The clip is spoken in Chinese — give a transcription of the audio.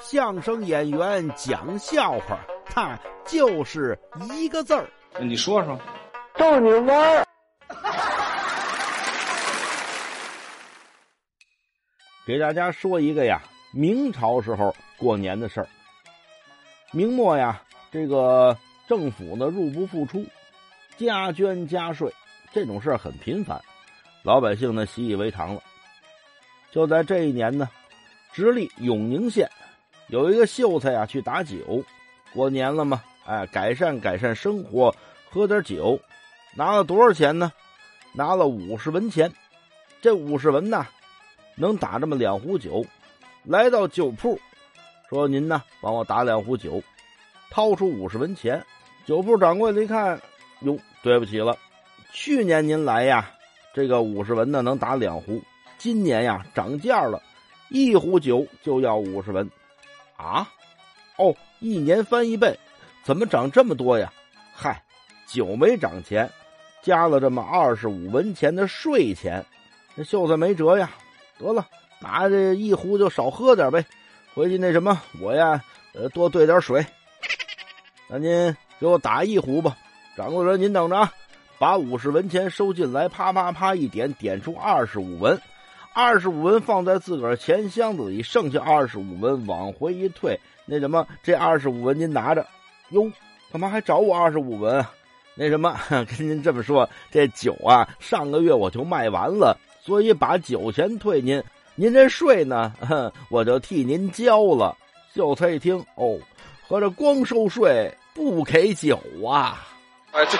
相声演员讲笑话，他就是一个字儿。你说说，逗你玩儿。给大家说一个呀，明朝时候过年的事儿。明末呀，这个政府呢入不敷出，加捐加税，这种事儿很频繁，老百姓呢习以为常了。就在这一年呢，直隶永宁县有一个秀才啊去打酒，过年了嘛，哎，改善改善生活，喝点酒，拿了多少钱呢？拿了五十文钱，这五十文呐。能打这么两壶酒，来到酒铺，说：“您呢，帮我打两壶酒。”掏出五十文钱，酒铺掌柜的一看，哟，对不起了，去年您来呀，这个五十文呢能打两壶，今年呀涨价了，一壶酒就要五十文。啊？哦，一年翻一倍，怎么涨这么多呀？嗨，酒没涨钱，加了这么二十五文钱的税钱，这秀才没辙呀。得了，拿这一壶就少喝点呗。回去那什么，我呀，呃，多兑点水。那您给我打一壶吧。掌柜的，您等着啊，把五十文钱收进来，啪啪啪一点，点出二十五文，二十五文放在自个儿钱箱子里，剩下二十五文往回一退。那什么，这二十五文您拿着。哟，干嘛还找我二十五文？那什么，跟您这么说，这酒啊，上个月我就卖完了。所以把酒钱退您，您这税呢，我就替您交了。秀才一听，哦，合着光收税不给酒啊？哎，对。